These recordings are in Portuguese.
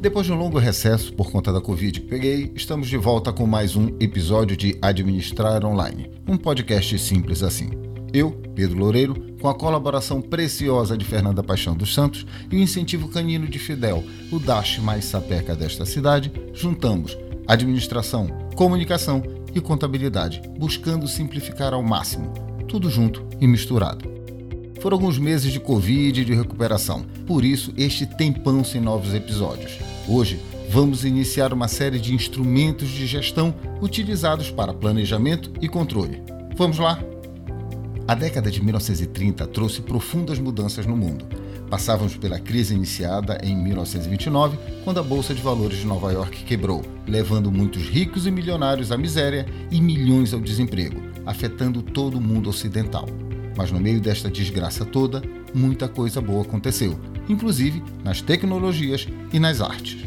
Depois de um longo recesso por conta da Covid que peguei, estamos de volta com mais um episódio de Administrar Online, um podcast simples assim. Eu, Pedro Loureiro, com a colaboração preciosa de Fernanda Paixão dos Santos e o incentivo canino de Fidel, o Dash mais sapeca desta cidade, juntamos administração, comunicação e contabilidade, buscando simplificar ao máximo, tudo junto e misturado. Foram alguns meses de Covid e de recuperação, por isso este tempão sem novos episódios. Hoje vamos iniciar uma série de instrumentos de gestão utilizados para planejamento e controle. Vamos lá? A década de 1930 trouxe profundas mudanças no mundo. Passávamos pela crise iniciada em 1929, quando a Bolsa de Valores de Nova York quebrou, levando muitos ricos e milionários à miséria e milhões ao desemprego, afetando todo o mundo ocidental. Mas no meio desta desgraça toda, muita coisa boa aconteceu, inclusive nas tecnologias e nas artes.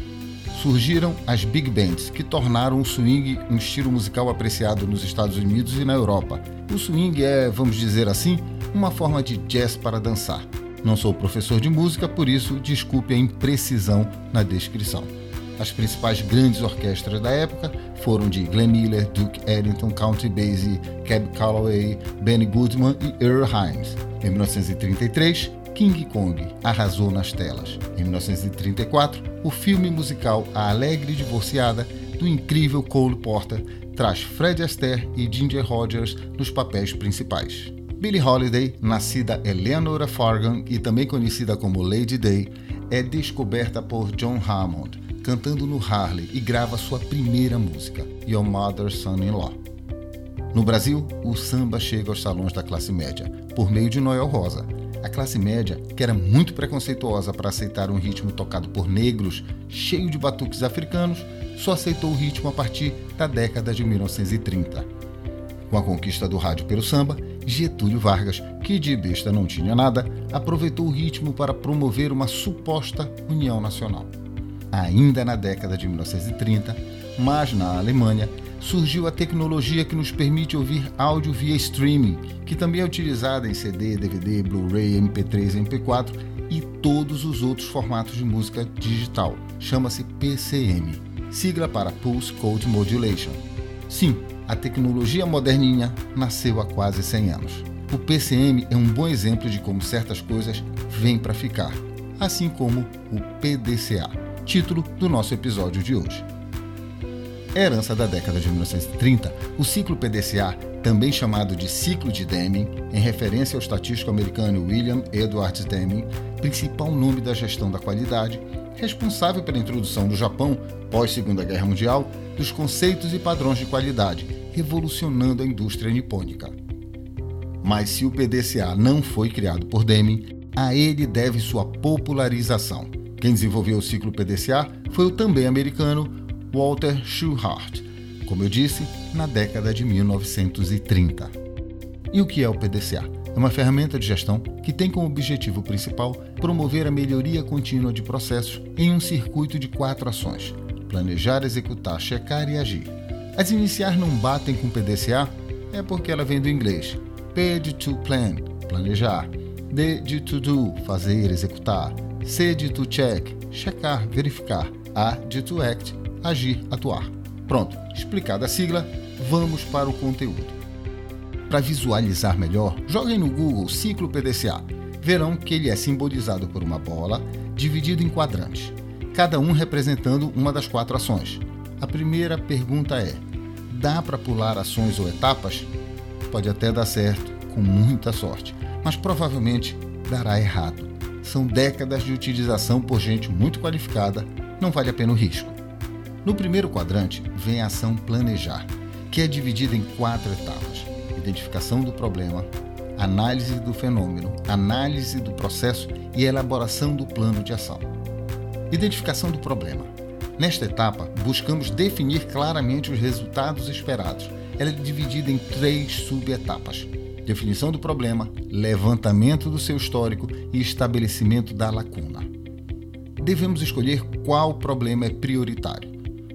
Surgiram as big bands, que tornaram o swing um estilo musical apreciado nos Estados Unidos e na Europa. O swing é, vamos dizer assim, uma forma de jazz para dançar. Não sou professor de música, por isso desculpe a imprecisão na descrição. As principais grandes orquestras da época foram de Glenn Miller, Duke Ellington, Country Basie, Cab Calloway, Benny Goodman e Earl Hines. Em 1933, King Kong arrasou nas telas. Em 1934, o filme musical A Alegre Divorciada, do incrível Cole Porter, traz Fred Astaire e Ginger Rogers nos papéis principais. Billie Holiday, nascida Eleanora Fargan e também conhecida como Lady Day, é descoberta por John Hammond, cantando no Harley e grava sua primeira música, Your Mother's Son-in-Law. No Brasil, o samba chega aos salões da classe média, por meio de Noel Rosa. A classe média, que era muito preconceituosa para aceitar um ritmo tocado por negros, cheio de batuques africanos, só aceitou o ritmo a partir da década de 1930. Com a conquista do rádio pelo samba, Getúlio Vargas, que de besta não tinha nada, aproveitou o ritmo para promover uma suposta união nacional ainda na década de 1930, mas na Alemanha surgiu a tecnologia que nos permite ouvir áudio via streaming, que também é utilizada em CD, DVD, Blu-ray, MP3, MP4 e todos os outros formatos de música digital. Chama-se PCM, sigla para Pulse Code Modulation. Sim, a tecnologia moderninha nasceu há quase 100 anos. O PCM é um bom exemplo de como certas coisas vêm para ficar, assim como o PDCA título do nosso episódio de hoje. Herança da década de 1930, o ciclo PDCA, também chamado de ciclo de Deming, em referência ao estatístico americano William Edwards Deming, principal nome da gestão da qualidade, responsável pela introdução no Japão, pós-Segunda Guerra Mundial, dos conceitos e padrões de qualidade, revolucionando a indústria nipônica. Mas se o PDCA não foi criado por Deming, a ele deve sua popularização. Quem desenvolveu o ciclo PDCA foi o também americano Walter Schulhart, como eu disse, na década de 1930. E o que é o PDCA? É uma ferramenta de gestão que tem como objetivo principal promover a melhoria contínua de processos em um circuito de quatro ações: planejar, executar, checar e agir. As iniciais não batem com PDCA é porque ela vem do inglês. P de to plan, planejar. D de to do, fazer, executar. C de to check, checar, verificar. A de to act, agir, atuar. Pronto, explicada a sigla, vamos para o conteúdo. Para visualizar melhor, joguem no Google ciclo PDCA. Verão que ele é simbolizado por uma bola dividido em quadrantes, cada um representando uma das quatro ações. A primeira pergunta é: dá para pular ações ou etapas? Pode até dar certo, com muita sorte, mas provavelmente dará errado são décadas de utilização por gente muito qualificada, não vale a pena o risco. No primeiro quadrante vem a ação planejar, que é dividida em quatro etapas: identificação do problema, análise do fenômeno, análise do processo e elaboração do plano de ação. Identificação do problema. Nesta etapa, buscamos definir claramente os resultados esperados. Ela é dividida em três subetapas: definição do problema, levantamento do seu histórico e estabelecimento da lacuna. Devemos escolher qual problema é prioritário.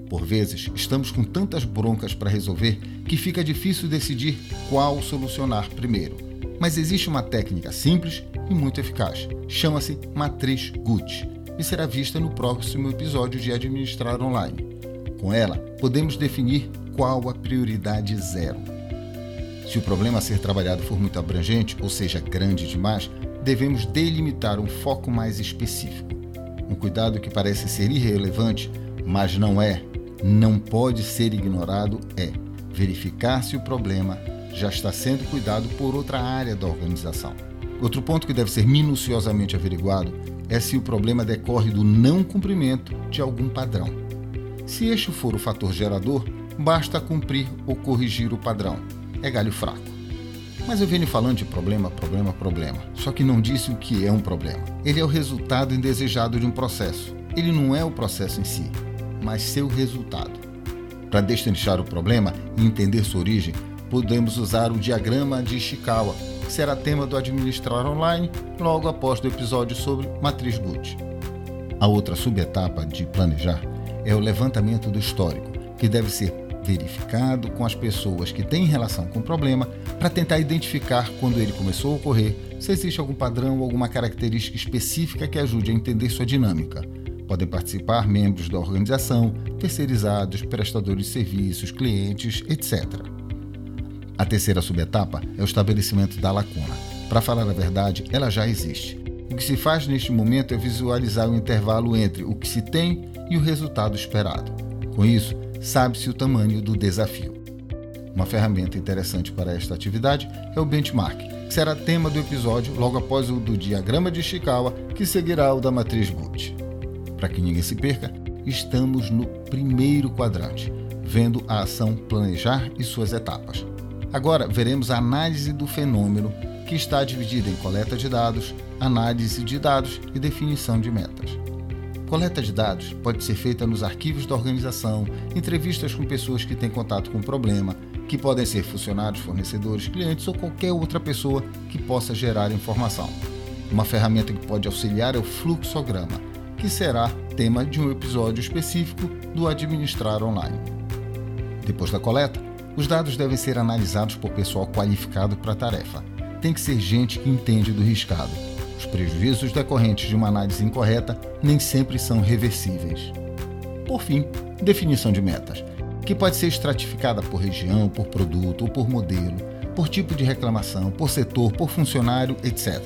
Por vezes, estamos com tantas broncas para resolver que fica difícil decidir qual solucionar primeiro. Mas existe uma técnica simples e muito eficaz. Chama-se matriz Gucci. e será vista no próximo episódio de Administrar Online. Com ela, podemos definir qual a prioridade zero. Se o problema a ser trabalhado for muito abrangente, ou seja, grande demais, devemos delimitar um foco mais específico. Um cuidado que parece ser irrelevante, mas não é, não pode ser ignorado, é verificar se o problema já está sendo cuidado por outra área da organização. Outro ponto que deve ser minuciosamente averiguado é se o problema decorre do não cumprimento de algum padrão. Se este for o fator gerador, basta cumprir ou corrigir o padrão. É galho fraco. Mas eu venho falando de problema, problema, problema. Só que não disse o que é um problema. Ele é o resultado indesejado de um processo. Ele não é o processo em si, mas seu resultado. Para destrinchar o problema e entender sua origem, podemos usar o diagrama de Ishikawa, que será tema do Administrar Online logo após o episódio sobre matriz Gucci. A outra subetapa de planejar é o levantamento do histórico, que deve ser verificado com as pessoas que têm relação com o problema para tentar identificar quando ele começou a ocorrer, se existe algum padrão ou alguma característica específica que ajude a entender sua dinâmica. Podem participar membros da organização, terceirizados, prestadores de serviços, clientes, etc. A terceira subetapa é o estabelecimento da lacuna. Para falar a verdade, ela já existe. O que se faz neste momento é visualizar o intervalo entre o que se tem e o resultado esperado. Com isso, sabe-se o tamanho do desafio. Uma ferramenta interessante para esta atividade é o benchmark, que será tema do episódio logo após o do diagrama de Ishikawa, que seguirá o da matriz Gucci. Para que ninguém se perca, estamos no primeiro quadrante, vendo a ação planejar e suas etapas. Agora veremos a análise do fenômeno, que está dividida em coleta de dados, análise de dados e definição de metas. Coleta de dados pode ser feita nos arquivos da organização, entrevistas com pessoas que têm contato com o problema, que podem ser funcionários, fornecedores, clientes ou qualquer outra pessoa que possa gerar informação. Uma ferramenta que pode auxiliar é o fluxograma, que será tema de um episódio específico do Administrar Online. Depois da coleta, os dados devem ser analisados por pessoal qualificado para a tarefa. Tem que ser gente que entende do riscado. Os prejuízos decorrentes de uma análise incorreta nem sempre são reversíveis. Por fim, definição de metas, que pode ser estratificada por região, por produto ou por modelo, por tipo de reclamação, por setor, por funcionário, etc.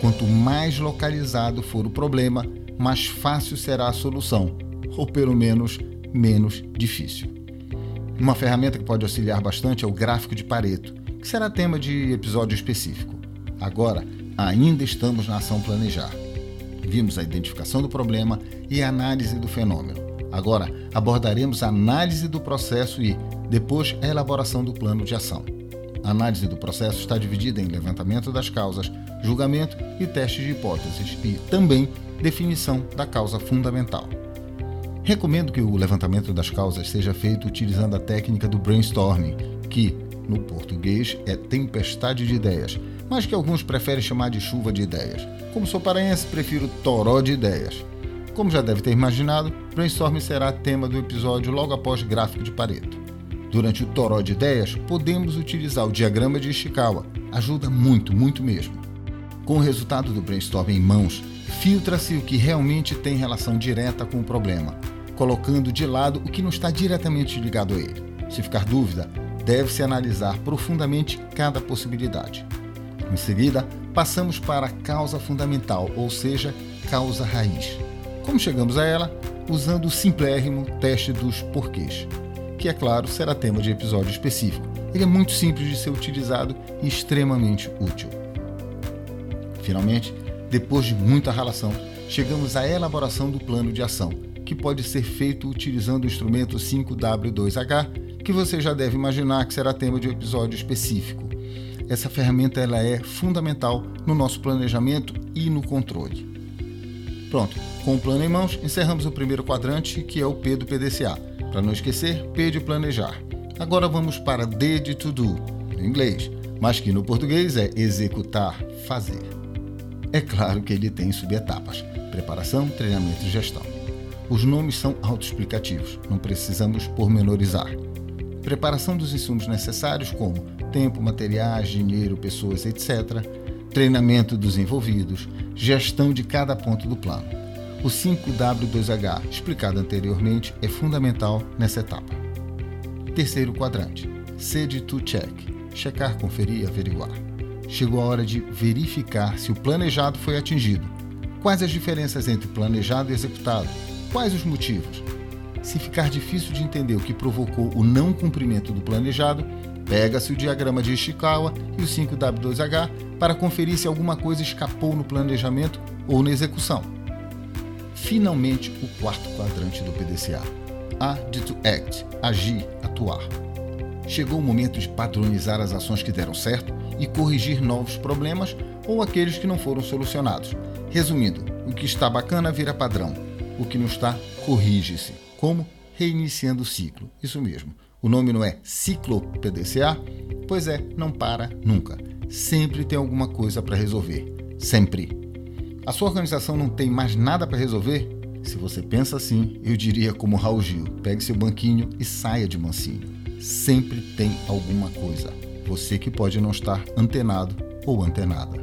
Quanto mais localizado for o problema, mais fácil será a solução, ou pelo menos menos difícil. Uma ferramenta que pode auxiliar bastante é o gráfico de Pareto, que será tema de episódio específico. Agora, ainda estamos na ação planejar. Vimos a identificação do problema e a análise do fenômeno. Agora, abordaremos a análise do processo e, depois, a elaboração do plano de ação. A análise do processo está dividida em levantamento das causas, julgamento e teste de hipóteses e também definição da causa fundamental. Recomendo que o levantamento das causas seja feito utilizando a técnica do brainstorming, que, no português, é tempestade de ideias, mas que alguns preferem chamar de chuva de ideias. Como sou paraense, prefiro toró de ideias. Como já deve ter imaginado, brainstorming será tema do episódio logo após gráfico de Pareto. Durante o toró de ideias, podemos utilizar o diagrama de Ishikawa. Ajuda muito, muito mesmo. Com o resultado do brainstorming em mãos, filtra-se o que realmente tem relação direta com o problema, colocando de lado o que não está diretamente ligado a ele. Se ficar dúvida, deve-se analisar profundamente cada possibilidade. Em seguida, passamos para a causa fundamental, ou seja, causa raiz. Como chegamos a ela? Usando o simplérrimo teste dos porquês, que, é claro, será tema de episódio específico. Ele é muito simples de ser utilizado e extremamente útil. Finalmente, depois de muita relação, chegamos à elaboração do plano de ação, que pode ser feito utilizando o instrumento 5W2H, que você já deve imaginar que será tema de episódio específico. Essa ferramenta ela é fundamental no nosso planejamento e no controle. Pronto, com o plano em mãos, encerramos o primeiro quadrante, que é o P do PDCA. Para não esquecer, P de planejar. Agora vamos para D de to do, em inglês, mas que no português é executar, fazer. É claro que ele tem subetapas: preparação, treinamento e gestão. Os nomes são autoexplicativos, não precisamos pormenorizar. Preparação dos insumos necessários, como tempo, materiais, dinheiro, pessoas, etc. Treinamento dos envolvidos, gestão de cada ponto do plano. O 5W2H, explicado anteriormente, é fundamental nessa etapa. Terceiro quadrante: Sede to check. Checar, conferir, averiguar. Chegou a hora de verificar se o planejado foi atingido. Quais as diferenças entre planejado e executado? Quais os motivos? Se ficar difícil de entender o que provocou o não cumprimento do planejado, pega-se o diagrama de Ishikawa e o 5W2H para conferir se alguma coisa escapou no planejamento ou na execução. Finalmente, o quarto quadrante do PDCA. A de to act, agir, atuar. Chegou o momento de padronizar as ações que deram certo e corrigir novos problemas ou aqueles que não foram solucionados. Resumindo, o que está bacana vira padrão, o que não está, corrige-se. Como? Reiniciando o ciclo. Isso mesmo. O nome não é ciclo PDCA? Pois é, não para nunca. Sempre tem alguma coisa para resolver. Sempre. A sua organização não tem mais nada para resolver? Se você pensa assim, eu diria como Raul Gil: pegue seu banquinho e saia de mansinho. Sempre tem alguma coisa. Você que pode não estar antenado ou antenada.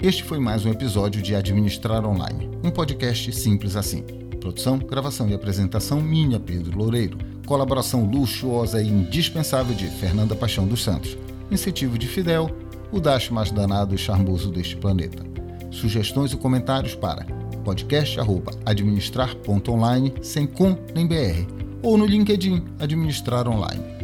Este foi mais um episódio de Administrar Online, um podcast simples assim. Produção, gravação e apresentação minha, Pedro Loureiro. Colaboração luxuosa e indispensável de Fernanda Paixão dos Santos. Incentivo de Fidel, o dash mais danado e charmoso deste planeta. Sugestões e comentários para podcast@administrar.online sem com nem br ou no LinkedIn Administrar Online.